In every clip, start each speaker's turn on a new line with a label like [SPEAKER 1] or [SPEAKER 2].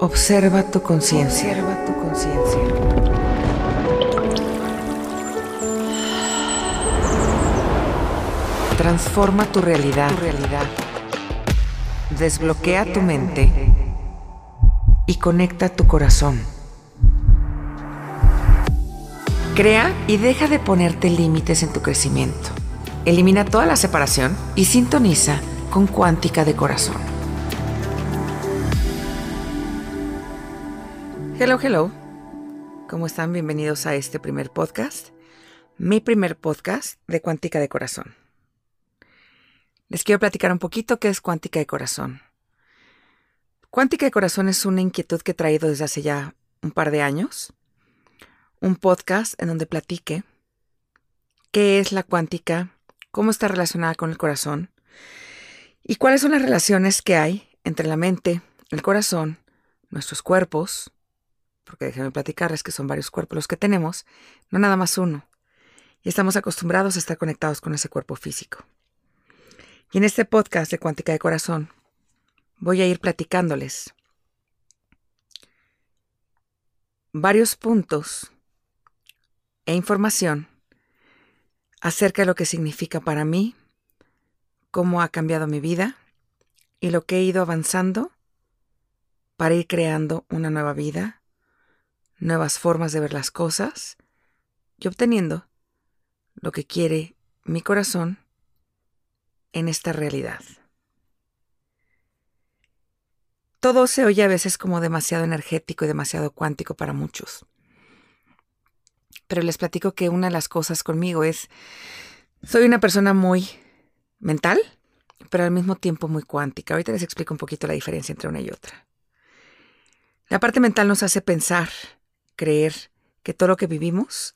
[SPEAKER 1] Observa tu conciencia.
[SPEAKER 2] Observa tu conciencia.
[SPEAKER 1] Transforma tu realidad.
[SPEAKER 2] Tu realidad.
[SPEAKER 1] Desbloquea tu mente y conecta tu corazón. Crea y deja de ponerte límites en tu crecimiento. Elimina toda la separación y sintoniza con cuántica de corazón. Hello, hello. ¿Cómo están? Bienvenidos a este primer podcast. Mi primer podcast de cuántica de corazón. Les quiero platicar un poquito qué es cuántica de corazón. Cuántica de corazón es una inquietud que he traído desde hace ya un par de años. Un podcast en donde platique qué es la cuántica, cómo está relacionada con el corazón y cuáles son las relaciones que hay entre la mente, el corazón, nuestros cuerpos, porque déjenme platicarles que son varios cuerpos los que tenemos, no nada más uno. Y estamos acostumbrados a estar conectados con ese cuerpo físico. Y en este podcast de Cuántica de Corazón voy a ir platicándoles varios puntos e información acerca de lo que significa para mí, cómo ha cambiado mi vida y lo que he ido avanzando para ir creando una nueva vida, nuevas formas de ver las cosas y obteniendo lo que quiere mi corazón en esta realidad. Todo se oye a veces como demasiado energético y demasiado cuántico para muchos. Pero les platico que una de las cosas conmigo es, soy una persona muy mental, pero al mismo tiempo muy cuántica. Ahorita les explico un poquito la diferencia entre una y otra. La parte mental nos hace pensar, creer que todo lo que vivimos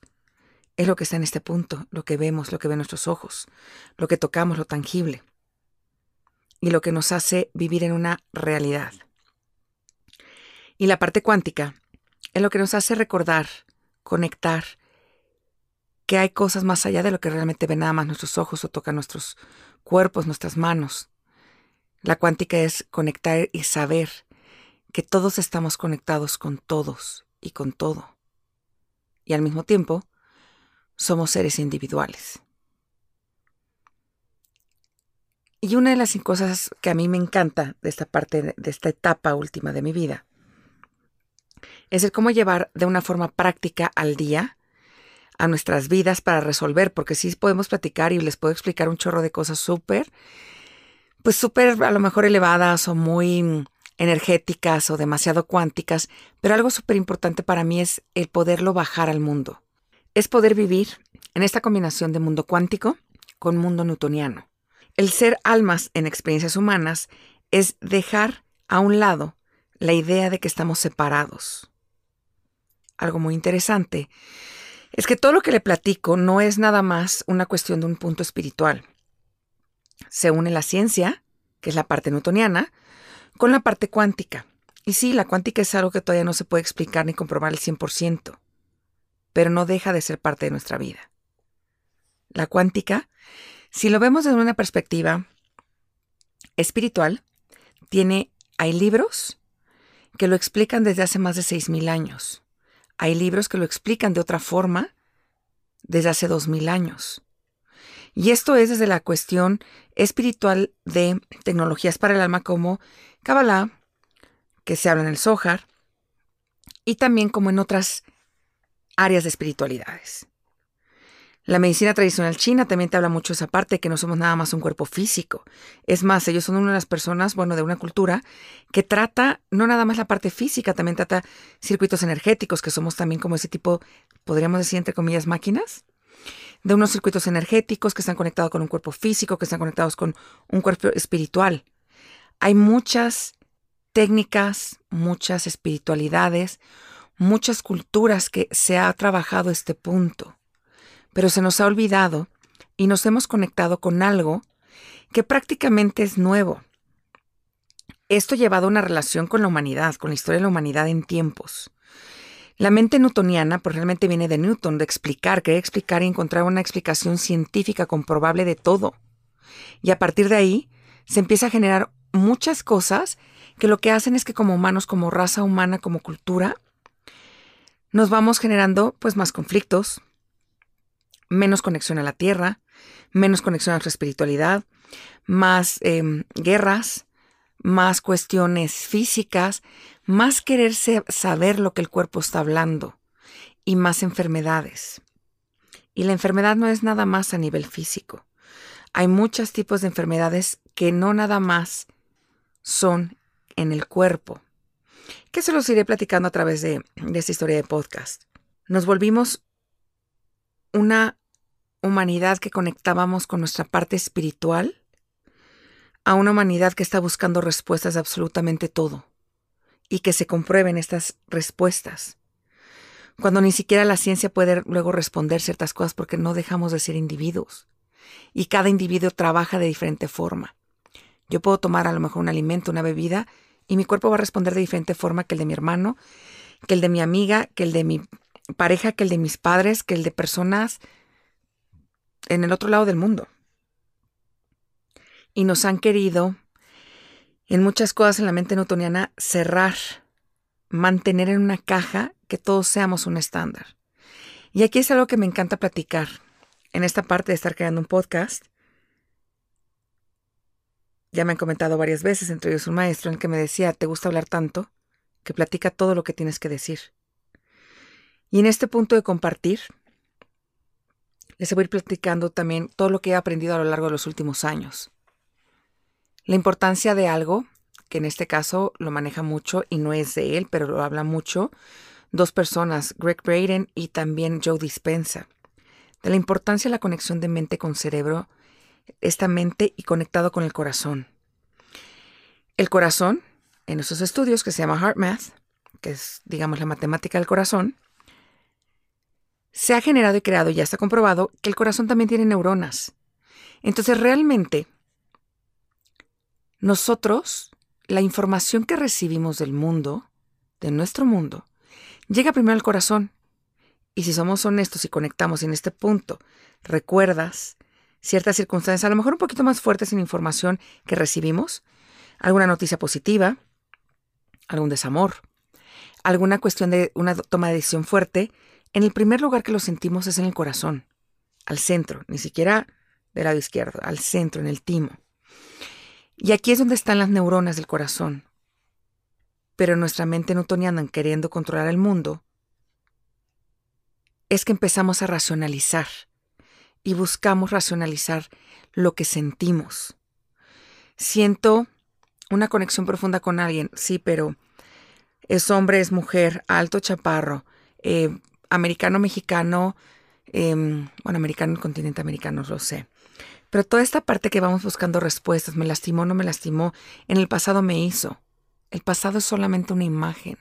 [SPEAKER 1] es lo que está en este punto, lo que vemos, lo que ven nuestros ojos, lo que tocamos, lo tangible, y lo que nos hace vivir en una realidad. Y la parte cuántica es lo que nos hace recordar, conectar, que hay cosas más allá de lo que realmente ven nada más nuestros ojos o tocan nuestros cuerpos, nuestras manos. La cuántica es conectar y saber que todos estamos conectados con todos y con todo. Y al mismo tiempo, somos seres individuales. Y una de las cosas que a mí me encanta de esta parte, de esta etapa última de mi vida, es el cómo llevar de una forma práctica al día a nuestras vidas para resolver, porque sí podemos platicar y les puedo explicar un chorro de cosas súper, pues súper a lo mejor elevadas o muy energéticas o demasiado cuánticas, pero algo súper importante para mí es el poderlo bajar al mundo. Es poder vivir en esta combinación de mundo cuántico con mundo newtoniano. El ser almas en experiencias humanas es dejar a un lado la idea de que estamos separados. Algo muy interesante es que todo lo que le platico no es nada más una cuestión de un punto espiritual. Se une la ciencia, que es la parte newtoniana, con la parte cuántica. Y sí, la cuántica es algo que todavía no se puede explicar ni comprobar al 100%, pero no deja de ser parte de nuestra vida. La cuántica, si lo vemos desde una perspectiva espiritual, tiene, hay libros que lo explican desde hace más de 6.000 años. Hay libros que lo explican de otra forma desde hace 2.000 años. Y esto es desde la cuestión espiritual de tecnologías para el alma como Kabbalah, que se habla en el Zohar, y también como en otras áreas de espiritualidades. La medicina tradicional china también te habla mucho esa parte, que no somos nada más un cuerpo físico. Es más, ellos son una de las personas, bueno, de una cultura que trata no nada más la parte física, también trata circuitos energéticos, que somos también como ese tipo, podríamos decir, entre comillas, máquinas, de unos circuitos energéticos que están conectados con un cuerpo físico, que están conectados con un cuerpo espiritual. Hay muchas técnicas, muchas espiritualidades, muchas culturas que se ha trabajado este punto, pero se nos ha olvidado y nos hemos conectado con algo que prácticamente es nuevo. Esto ha llevado a una relación con la humanidad, con la historia de la humanidad en tiempos. La mente newtoniana, pues realmente viene de Newton, de explicar, querer explicar y encontrar una explicación científica comprobable de todo. Y a partir de ahí se empieza a generar muchas cosas que lo que hacen es que como humanos, como raza humana, como cultura, nos vamos generando pues más conflictos, menos conexión a la tierra, menos conexión a nuestra espiritualidad, más em, guerras, más cuestiones físicas, más quererse saber lo que el cuerpo está hablando y más enfermedades. Y la enfermedad no es nada más a nivel físico. Hay muchos tipos de enfermedades que no nada más son en el cuerpo, que se los iré platicando a través de, de esta historia de podcast. Nos volvimos una humanidad que conectábamos con nuestra parte espiritual a una humanidad que está buscando respuestas a absolutamente todo y que se comprueben estas respuestas. Cuando ni siquiera la ciencia puede luego responder ciertas cosas porque no dejamos de ser individuos. Y cada individuo trabaja de diferente forma. Yo puedo tomar a lo mejor un alimento, una bebida, y mi cuerpo va a responder de diferente forma que el de mi hermano, que el de mi amiga, que el de mi pareja, que el de mis padres, que el de personas en el otro lado del mundo. Y nos han querido, en muchas cosas en la mente newtoniana, cerrar, mantener en una caja que todos seamos un estándar. Y aquí es algo que me encanta platicar. En esta parte de estar creando un podcast, ya me han comentado varias veces, entre ellos un maestro, en el que me decía, ¿te gusta hablar tanto? Que platica todo lo que tienes que decir. Y en este punto de compartir, les voy a ir platicando también todo lo que he aprendido a lo largo de los últimos años. La importancia de algo, que en este caso lo maneja mucho y no es de él, pero lo habla mucho, dos personas, Greg Braden y también Joe Dispensa, de la importancia de la conexión de mente con cerebro, esta mente y conectado con el corazón. El corazón, en esos estudios que se llama Heart Math, que es, digamos, la matemática del corazón, se ha generado y creado, ya está comprobado, que el corazón también tiene neuronas. Entonces, realmente, nosotros, la información que recibimos del mundo, de nuestro mundo, llega primero al corazón. Y si somos honestos y conectamos en este punto, recuerdas ciertas circunstancias, a lo mejor un poquito más fuertes en información que recibimos, alguna noticia positiva, algún desamor, alguna cuestión de una toma de decisión fuerte, en el primer lugar que lo sentimos es en el corazón, al centro, ni siquiera del lado izquierdo, al centro, en el timo. Y aquí es donde están las neuronas del corazón. Pero nuestra mente newtoniana, queriendo controlar el mundo, es que empezamos a racionalizar y buscamos racionalizar lo que sentimos. Siento una conexión profunda con alguien, sí, pero es hombre, es mujer, alto, chaparro, eh, americano, mexicano, em, bueno, americano, continente americano, lo sé. Pero toda esta parte que vamos buscando respuestas, me lastimó, no me lastimó, en el pasado me hizo. El pasado es solamente una imagen.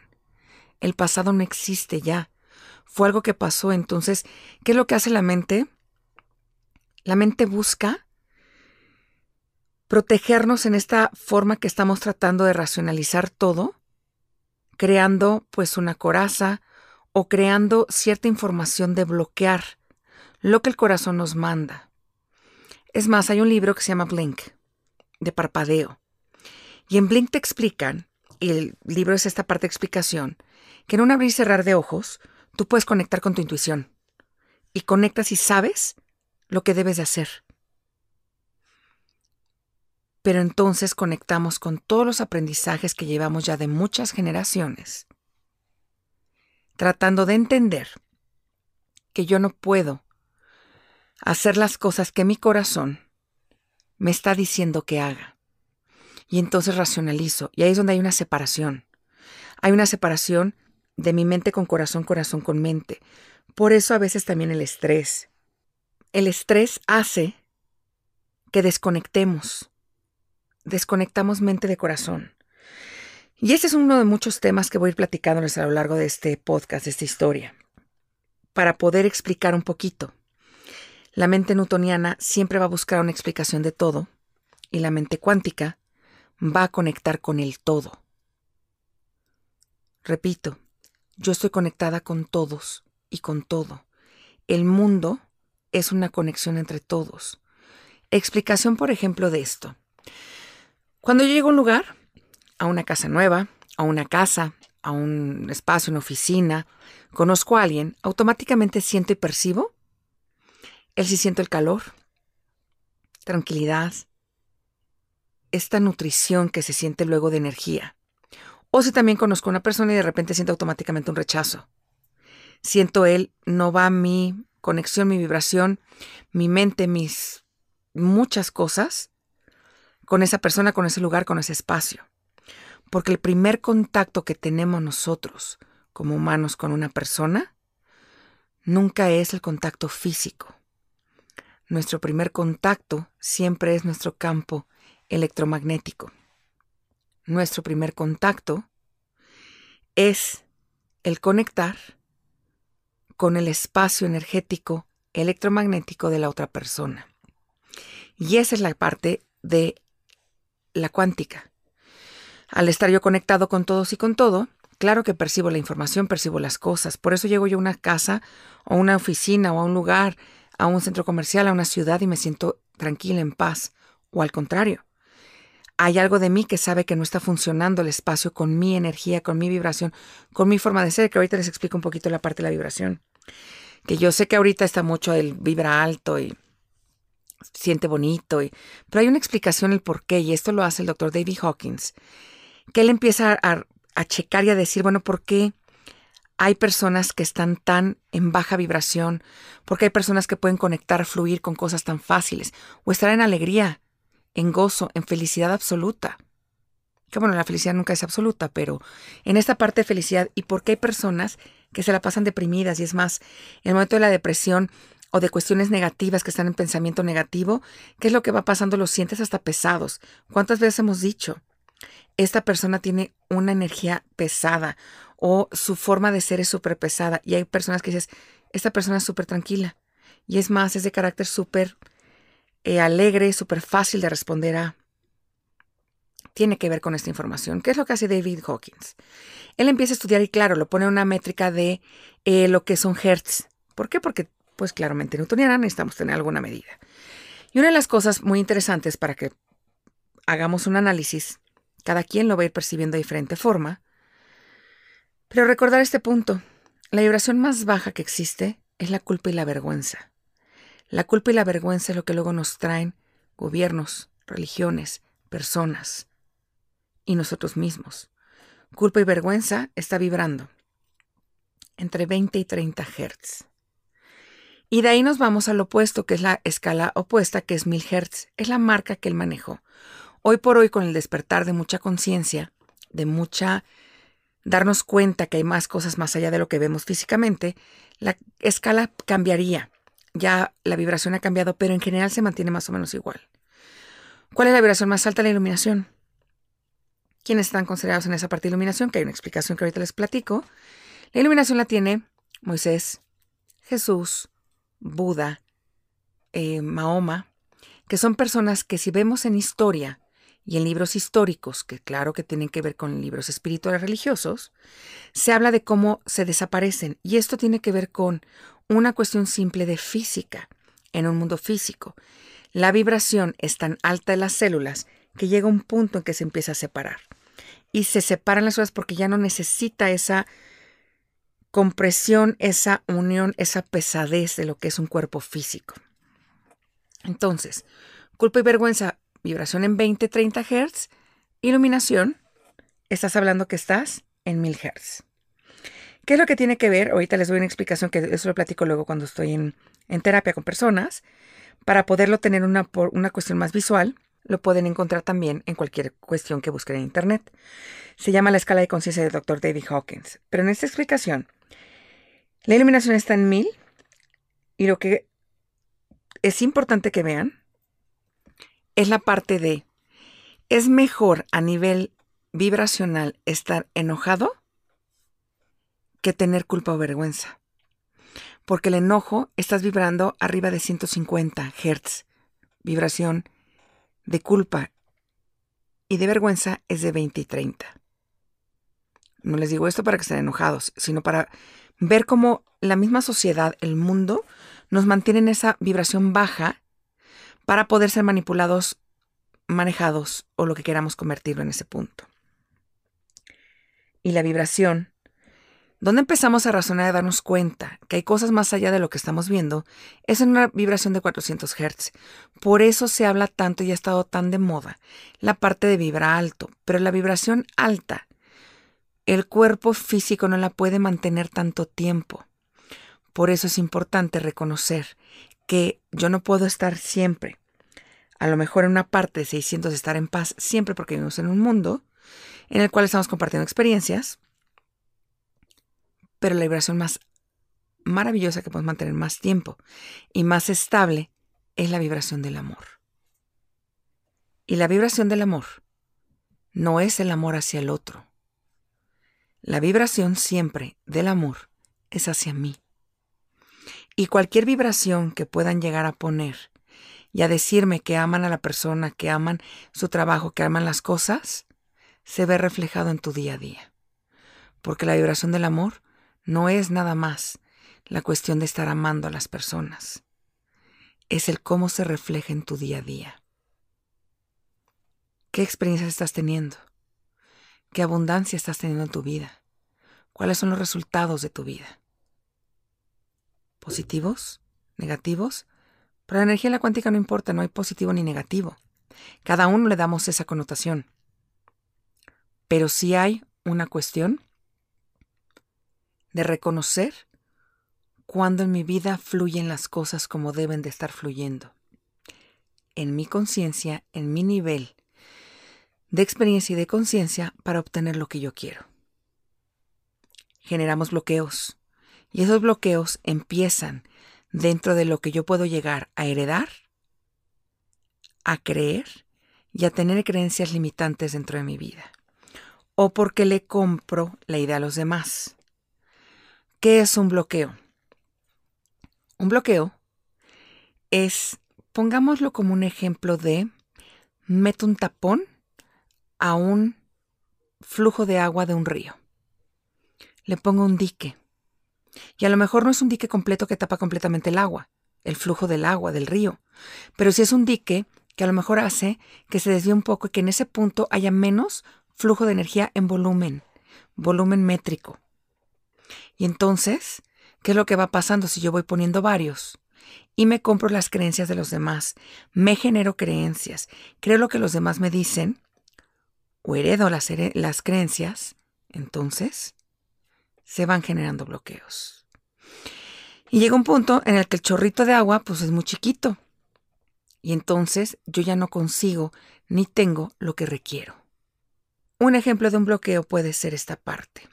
[SPEAKER 1] El pasado no existe ya. Fue algo que pasó. Entonces, ¿qué es lo que hace la mente? La mente busca protegernos en esta forma que estamos tratando de racionalizar todo, creando pues una coraza, o creando cierta información de bloquear lo que el corazón nos manda. Es más, hay un libro que se llama Blink, de parpadeo. Y en Blink te explican, y el libro es esta parte de explicación, que en un abrir y cerrar de ojos, tú puedes conectar con tu intuición. Y conectas y sabes lo que debes de hacer. Pero entonces conectamos con todos los aprendizajes que llevamos ya de muchas generaciones tratando de entender que yo no puedo hacer las cosas que mi corazón me está diciendo que haga. Y entonces racionalizo. Y ahí es donde hay una separación. Hay una separación de mi mente con corazón, corazón con mente. Por eso a veces también el estrés. El estrés hace que desconectemos. Desconectamos mente de corazón. Y ese es uno de muchos temas que voy a ir platicándoles a lo largo de este podcast, de esta historia, para poder explicar un poquito. La mente newtoniana siempre va a buscar una explicación de todo y la mente cuántica va a conectar con el todo. Repito, yo estoy conectada con todos y con todo. El mundo es una conexión entre todos. Explicación, por ejemplo, de esto. Cuando yo llego a un lugar, a una casa nueva, a una casa, a un espacio, una oficina, conozco a alguien, automáticamente siento y percibo él sí siento el calor, tranquilidad, esta nutrición que se siente luego de energía. O si también conozco a una persona y de repente siento automáticamente un rechazo. Siento él, no va mi conexión, mi vibración, mi mente, mis muchas cosas con esa persona, con ese lugar, con ese espacio. Porque el primer contacto que tenemos nosotros como humanos con una persona nunca es el contacto físico. Nuestro primer contacto siempre es nuestro campo electromagnético. Nuestro primer contacto es el conectar con el espacio energético electromagnético de la otra persona. Y esa es la parte de la cuántica. Al estar yo conectado con todos y con todo, claro que percibo la información, percibo las cosas. Por eso llego yo a una casa o a una oficina o a un lugar a un centro comercial, a una ciudad y me siento tranquila, en paz. O al contrario, hay algo de mí que sabe que no está funcionando el espacio con mi energía, con mi vibración, con mi forma de ser, que ahorita les explico un poquito la parte de la vibración. Que yo sé que ahorita está mucho el vibra alto y siente bonito, y, pero hay una explicación el por qué, y esto lo hace el doctor David Hawkins, que él empieza a, a checar y a decir, bueno, ¿por qué? Hay personas que están tan en baja vibración, porque hay personas que pueden conectar, fluir con cosas tan fáciles, o estar en alegría, en gozo, en felicidad absoluta. Que bueno, la felicidad nunca es absoluta, pero en esta parte de felicidad, y porque hay personas que se la pasan deprimidas, y es más, en el momento de la depresión o de cuestiones negativas que están en pensamiento negativo, ¿qué es lo que va pasando? Los sientes hasta pesados. ¿Cuántas veces hemos dicho? Esta persona tiene una energía pesada o su forma de ser es súper pesada. Y hay personas que dices, esta persona es súper tranquila. Y es más, es de carácter súper eh, alegre, súper fácil de responder a. Tiene que ver con esta información. ¿Qué es lo que hace David Hawkins? Él empieza a estudiar y claro, lo pone en una métrica de eh, lo que son hertz. ¿Por qué? Porque, pues claramente newtoniana necesitamos tener alguna medida. Y una de las cosas muy interesantes para que hagamos un análisis, cada quien lo va a ir percibiendo de diferente forma, pero recordar este punto, la vibración más baja que existe es la culpa y la vergüenza. La culpa y la vergüenza es lo que luego nos traen gobiernos, religiones, personas y nosotros mismos. Culpa y vergüenza está vibrando entre 20 y 30 Hz. Y de ahí nos vamos al opuesto, que es la escala opuesta, que es 1000 Hz. Es la marca que él manejó. Hoy por hoy, con el despertar de mucha conciencia, de mucha darnos cuenta que hay más cosas más allá de lo que vemos físicamente, la escala cambiaría. Ya la vibración ha cambiado, pero en general se mantiene más o menos igual. ¿Cuál es la vibración más alta? La iluminación. ¿Quiénes están considerados en esa parte de iluminación? Que hay una explicación que ahorita les platico. La iluminación la tiene Moisés, Jesús, Buda, eh, Mahoma, que son personas que si vemos en historia y en libros históricos, que claro que tienen que ver con libros espirituales religiosos, se habla de cómo se desaparecen. Y esto tiene que ver con una cuestión simple de física, en un mundo físico. La vibración es tan alta de las células que llega un punto en que se empieza a separar. Y se separan las células porque ya no necesita esa compresión, esa unión, esa pesadez de lo que es un cuerpo físico. Entonces, culpa y vergüenza vibración en 20, 30 Hz, iluminación, estás hablando que estás en 1000 Hz. ¿Qué es lo que tiene que ver? Ahorita les doy una explicación que eso lo platico luego cuando estoy en, terapia con personas. Para poderlo tener una, una cuestión más visual, lo pueden encontrar también en cualquier cuestión que busquen en Internet. Se llama la escala de conciencia del Dr. David Hawkins. Pero en esta explicación, la iluminación está en 1000 y lo que es importante que vean es la parte de, es mejor a nivel vibracional estar enojado que tener culpa o vergüenza. Porque el enojo estás vibrando arriba de 150 Hz, vibración de culpa y de vergüenza es de 20 y 30. No les digo esto para que estén enojados, sino para ver cómo la misma sociedad, el mundo, nos mantiene en esa vibración baja para poder ser manipulados, manejados o lo que queramos convertirlo en ese punto. y la vibración, donde empezamos a razonar y darnos cuenta que hay cosas más allá de lo que estamos viendo, es en una vibración de 400 Hz. Por eso se habla tanto y ha estado tan de moda la parte de vibra alto, pero la vibración alta, el cuerpo físico no la puede mantener tanto tiempo. Por eso es importante reconocer que yo no puedo estar siempre, a lo mejor en una parte de 600 estar en paz siempre porque vivimos en un mundo en el cual estamos compartiendo experiencias, pero la vibración más maravillosa que podemos mantener más tiempo y más estable es la vibración del amor. Y la vibración del amor no es el amor hacia el otro. La vibración siempre del amor es hacia mí. Y cualquier vibración que puedan llegar a poner y a decirme que aman a la persona, que aman su trabajo, que aman las cosas, se ve reflejado en tu día a día. Porque la vibración del amor no es nada más la cuestión de estar amando a las personas. Es el cómo se refleja en tu día a día. ¿Qué experiencias estás teniendo? ¿Qué abundancia estás teniendo en tu vida? ¿Cuáles son los resultados de tu vida? ¿Positivos? ¿Negativos? Para la energía de la cuántica no importa, no hay positivo ni negativo. Cada uno le damos esa connotación. Pero sí hay una cuestión de reconocer cuando en mi vida fluyen las cosas como deben de estar fluyendo. En mi conciencia, en mi nivel de experiencia y de conciencia para obtener lo que yo quiero. Generamos bloqueos y esos bloqueos empiezan dentro de lo que yo puedo llegar a heredar, a creer y a tener creencias limitantes dentro de mi vida. O porque le compro la idea a los demás. ¿Qué es un bloqueo? Un bloqueo es, pongámoslo como un ejemplo de, meto un tapón a un flujo de agua de un río. Le pongo un dique. Y a lo mejor no es un dique completo que tapa completamente el agua, el flujo del agua, del río, pero sí es un dique que a lo mejor hace que se desvíe un poco y que en ese punto haya menos flujo de energía en volumen, volumen métrico. Y entonces, ¿qué es lo que va pasando si yo voy poniendo varios? Y me compro las creencias de los demás, me genero creencias, creo lo que los demás me dicen, o heredo las, las creencias, entonces se van generando bloqueos. Y llega un punto en el que el chorrito de agua pues es muy chiquito. Y entonces yo ya no consigo ni tengo lo que requiero. Un ejemplo de un bloqueo puede ser esta parte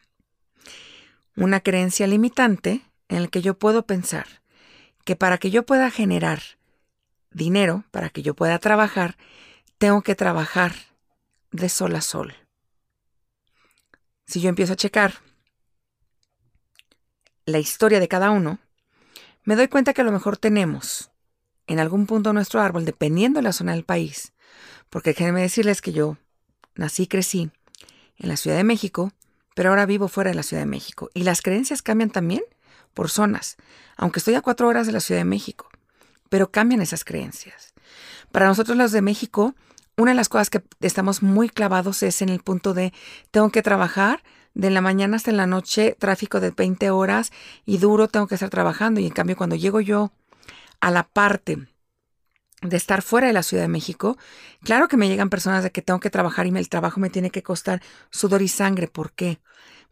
[SPEAKER 1] una creencia limitante en la que yo puedo pensar que para que yo pueda generar dinero, para que yo pueda trabajar, tengo que trabajar de sol a sol. Si yo empiezo a checar la historia de cada uno, me doy cuenta que a lo mejor tenemos en algún punto nuestro árbol, dependiendo de la zona del país, porque déjenme decirles que yo nací y crecí en la Ciudad de México, pero ahora vivo fuera de la Ciudad de México. Y las creencias cambian también por zonas, aunque estoy a cuatro horas de la Ciudad de México, pero cambian esas creencias. Para nosotros los de México, una de las cosas que estamos muy clavados es en el punto de tengo que trabajar de la mañana hasta la noche, tráfico de 20 horas y duro, tengo que estar trabajando. Y en cambio, cuando llego yo a la parte de estar fuera de la Ciudad de México, claro que me llegan personas de que tengo que trabajar y el trabajo me tiene que costar sudor y sangre. ¿Por qué?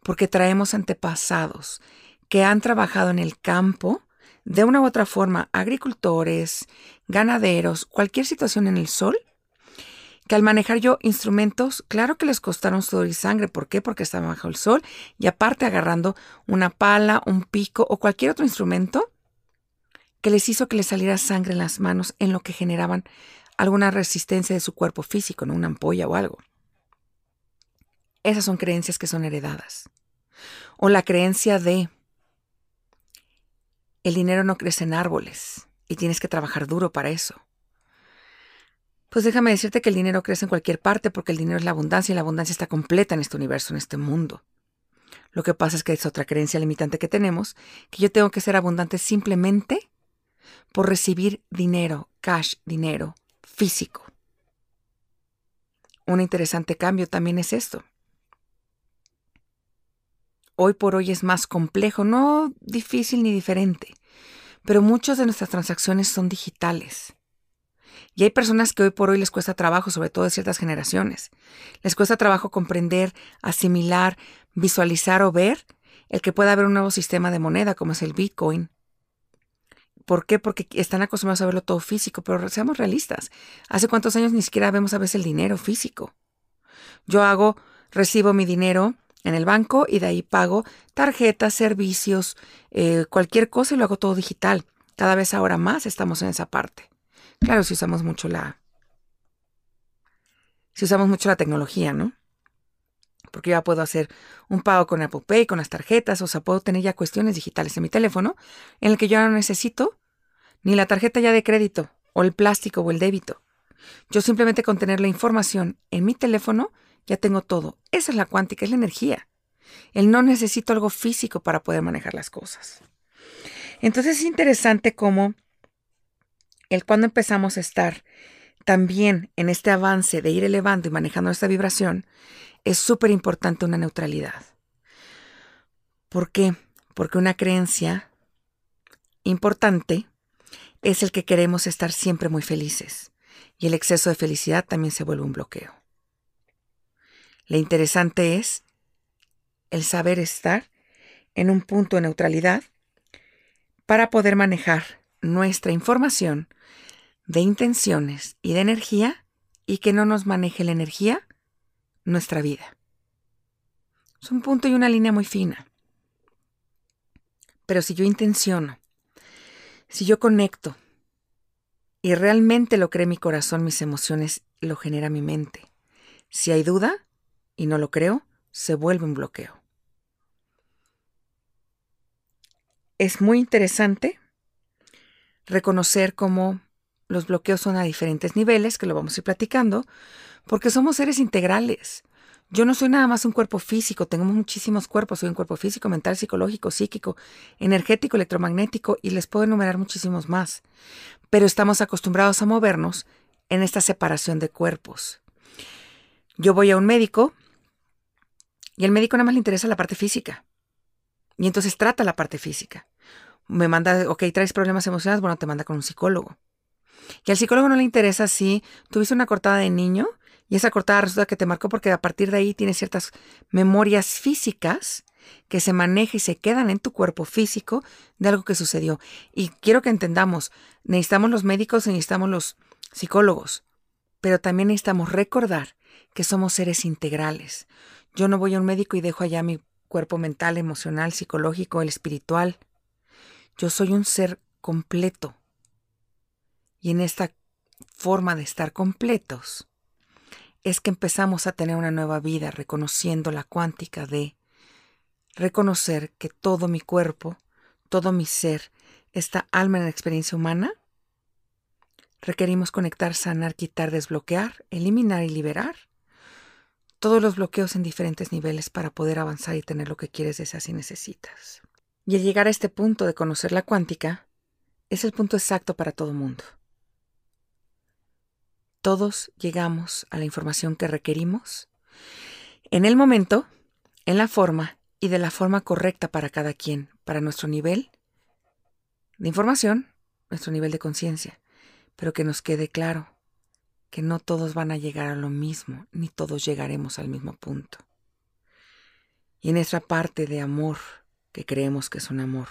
[SPEAKER 1] Porque traemos antepasados que han trabajado en el campo de una u otra forma, agricultores, ganaderos, cualquier situación en el sol, que al manejar yo instrumentos, claro que les costaron sudor y sangre. ¿Por qué? Porque estaban bajo el sol y aparte agarrando una pala, un pico o cualquier otro instrumento que les hizo que les saliera sangre en las manos en lo que generaban alguna resistencia de su cuerpo físico, ¿no? una ampolla o algo. Esas son creencias que son heredadas. O la creencia de el dinero no crece en árboles y tienes que trabajar duro para eso. Pues déjame decirte que el dinero crece en cualquier parte porque el dinero es la abundancia y la abundancia está completa en este universo, en este mundo. Lo que pasa es que es otra creencia limitante que tenemos, que yo tengo que ser abundante simplemente por recibir dinero, cash, dinero físico. Un interesante cambio también es esto. hoy por hoy es más complejo, no difícil ni diferente, pero muchas de nuestras transacciones son digitales. Y hay personas que hoy por hoy les cuesta trabajo, sobre todo de ciertas generaciones. Les cuesta trabajo comprender, asimilar, visualizar o ver el que pueda haber un nuevo sistema de moneda como es el Bitcoin. ¿Por qué? Porque están acostumbrados a verlo todo físico, pero seamos realistas. ¿Hace cuántos años ni siquiera vemos a veces el dinero físico? Yo hago, recibo mi dinero en el banco y de ahí pago tarjetas, servicios, eh, cualquier cosa y lo hago todo digital. Cada vez ahora más estamos en esa parte. Claro, si usamos mucho la. Si usamos mucho la tecnología, ¿no? Porque ya puedo hacer un pago con Apple Pay, con las tarjetas, o sea, puedo tener ya cuestiones digitales en mi teléfono en el que yo no necesito ni la tarjeta ya de crédito, o el plástico o el débito. Yo simplemente con tener la información en mi teléfono ya tengo todo. Esa es la cuántica, es la energía. El no necesito algo físico para poder manejar las cosas. Entonces es interesante cómo el cuando empezamos a estar también en este avance de ir elevando y manejando esta vibración, es súper importante una neutralidad. ¿Por qué? Porque una creencia importante es el que queremos estar siempre muy felices y el exceso de felicidad también se vuelve un bloqueo. Lo interesante es el saber estar en un punto de neutralidad para poder manejar nuestra información de intenciones y de energía y que no nos maneje la energía nuestra vida. Es un punto y una línea muy fina. Pero si yo intenciono, si yo conecto y realmente lo cree mi corazón, mis emociones, lo genera mi mente. Si hay duda, y no lo creo, se vuelve un bloqueo. Es muy interesante reconocer cómo los bloqueos son a diferentes niveles, que lo vamos a ir platicando, porque somos seres integrales. Yo no soy nada más un cuerpo físico, tengo muchísimos cuerpos, soy un cuerpo físico, mental, psicológico, psíquico, energético, electromagnético y les puedo enumerar muchísimos más. Pero estamos acostumbrados a movernos en esta separación de cuerpos. Yo voy a un médico y al médico nada más le interesa la parte física. Y entonces trata la parte física. Me manda, ok, traes problemas emocionales, bueno, te manda con un psicólogo. Y al psicólogo no le interesa si tuviste una cortada de niño y esa cortada resulta que te marcó porque a partir de ahí tienes ciertas memorias físicas que se manejan y se quedan en tu cuerpo físico de algo que sucedió. Y quiero que entendamos, necesitamos los médicos necesitamos los psicólogos, pero también necesitamos recordar que somos seres integrales. Yo no voy a un médico y dejo allá mi cuerpo mental, emocional, psicológico, el espiritual. Yo soy un ser completo. Y en esta forma de estar completos es que empezamos a tener una nueva vida reconociendo la cuántica de reconocer que todo mi cuerpo, todo mi ser, esta alma en la experiencia humana, requerimos conectar, sanar, quitar, desbloquear, eliminar y liberar todos los bloqueos en diferentes niveles para poder avanzar y tener lo que quieres, deseas y necesitas. Y el llegar a este punto de conocer la cuántica es el punto exacto para todo mundo. Todos llegamos a la información que requerimos en el momento, en la forma y de la forma correcta para cada quien, para nuestro nivel de información, nuestro nivel de conciencia, pero que nos quede claro que no todos van a llegar a lo mismo, ni todos llegaremos al mismo punto. Y en esa parte de amor, que creemos que es un amor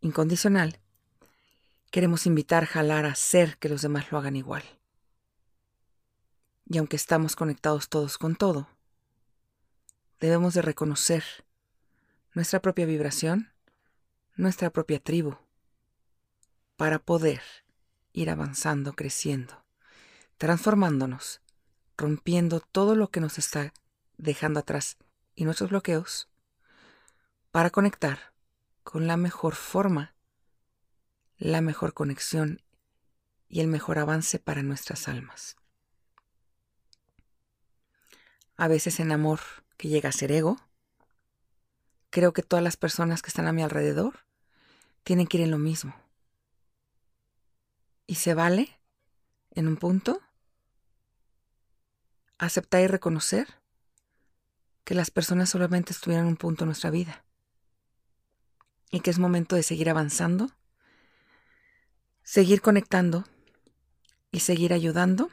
[SPEAKER 1] incondicional, queremos invitar, jalar, hacer que los demás lo hagan igual. Y aunque estamos conectados todos con todo, debemos de reconocer nuestra propia vibración, nuestra propia tribu, para poder ir avanzando, creciendo transformándonos, rompiendo todo lo que nos está dejando atrás y nuestros bloqueos, para conectar con la mejor forma, la mejor conexión y el mejor avance para nuestras almas. A veces en amor que llega a ser ego, creo que todas las personas que están a mi alrededor tienen que ir en lo mismo. Y se vale en un punto, aceptar y reconocer que las personas solamente estuvieran en un punto en nuestra vida y que es momento de seguir avanzando, seguir conectando y seguir ayudando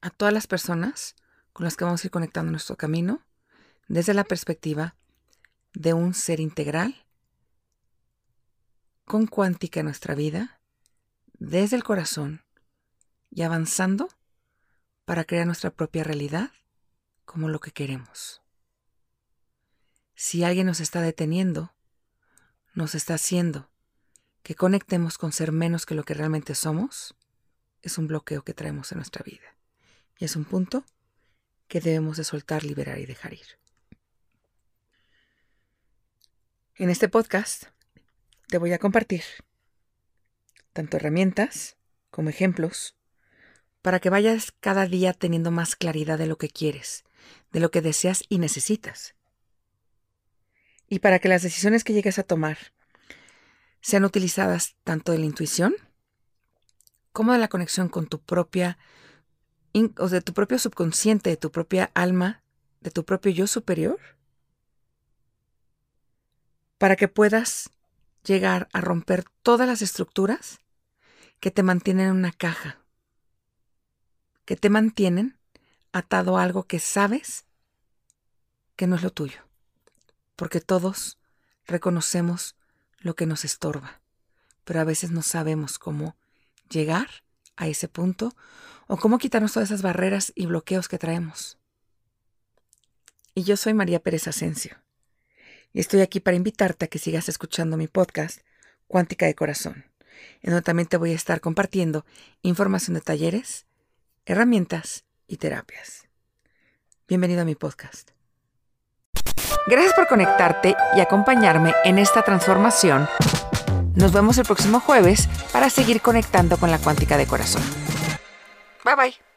[SPEAKER 1] a todas las personas con las que vamos a ir conectando nuestro camino desde la perspectiva de un ser integral con cuántica en nuestra vida, desde el corazón y avanzando para crear nuestra propia realidad como lo que queremos. Si alguien nos está deteniendo, nos está haciendo que conectemos con ser menos que lo que realmente somos, es un bloqueo que traemos en nuestra vida. Y es un punto que debemos de soltar, liberar y dejar ir. En este podcast te voy a compartir tanto herramientas como ejemplos para que vayas cada día teniendo más claridad de lo que quieres, de lo que deseas y necesitas. Y para que las decisiones que llegues a tomar sean utilizadas tanto de la intuición como de la conexión con tu propia o de tu propio subconsciente, de tu propia alma, de tu propio yo superior, para que puedas llegar a romper todas las estructuras que te mantienen en una caja, que te mantienen atado a algo que sabes que no es lo tuyo, porque todos reconocemos lo que nos estorba, pero a veces no sabemos cómo llegar a ese punto o cómo quitarnos todas esas barreras y bloqueos que traemos. Y yo soy María Pérez Asensio y estoy aquí para invitarte a que sigas escuchando mi podcast Cuántica de Corazón, en donde también te voy a estar compartiendo información de talleres, herramientas y terapias. Bienvenido a mi podcast. Gracias por conectarte y acompañarme en esta transformación. Nos vemos el próximo jueves para seguir conectando con la cuántica de corazón. Bye bye.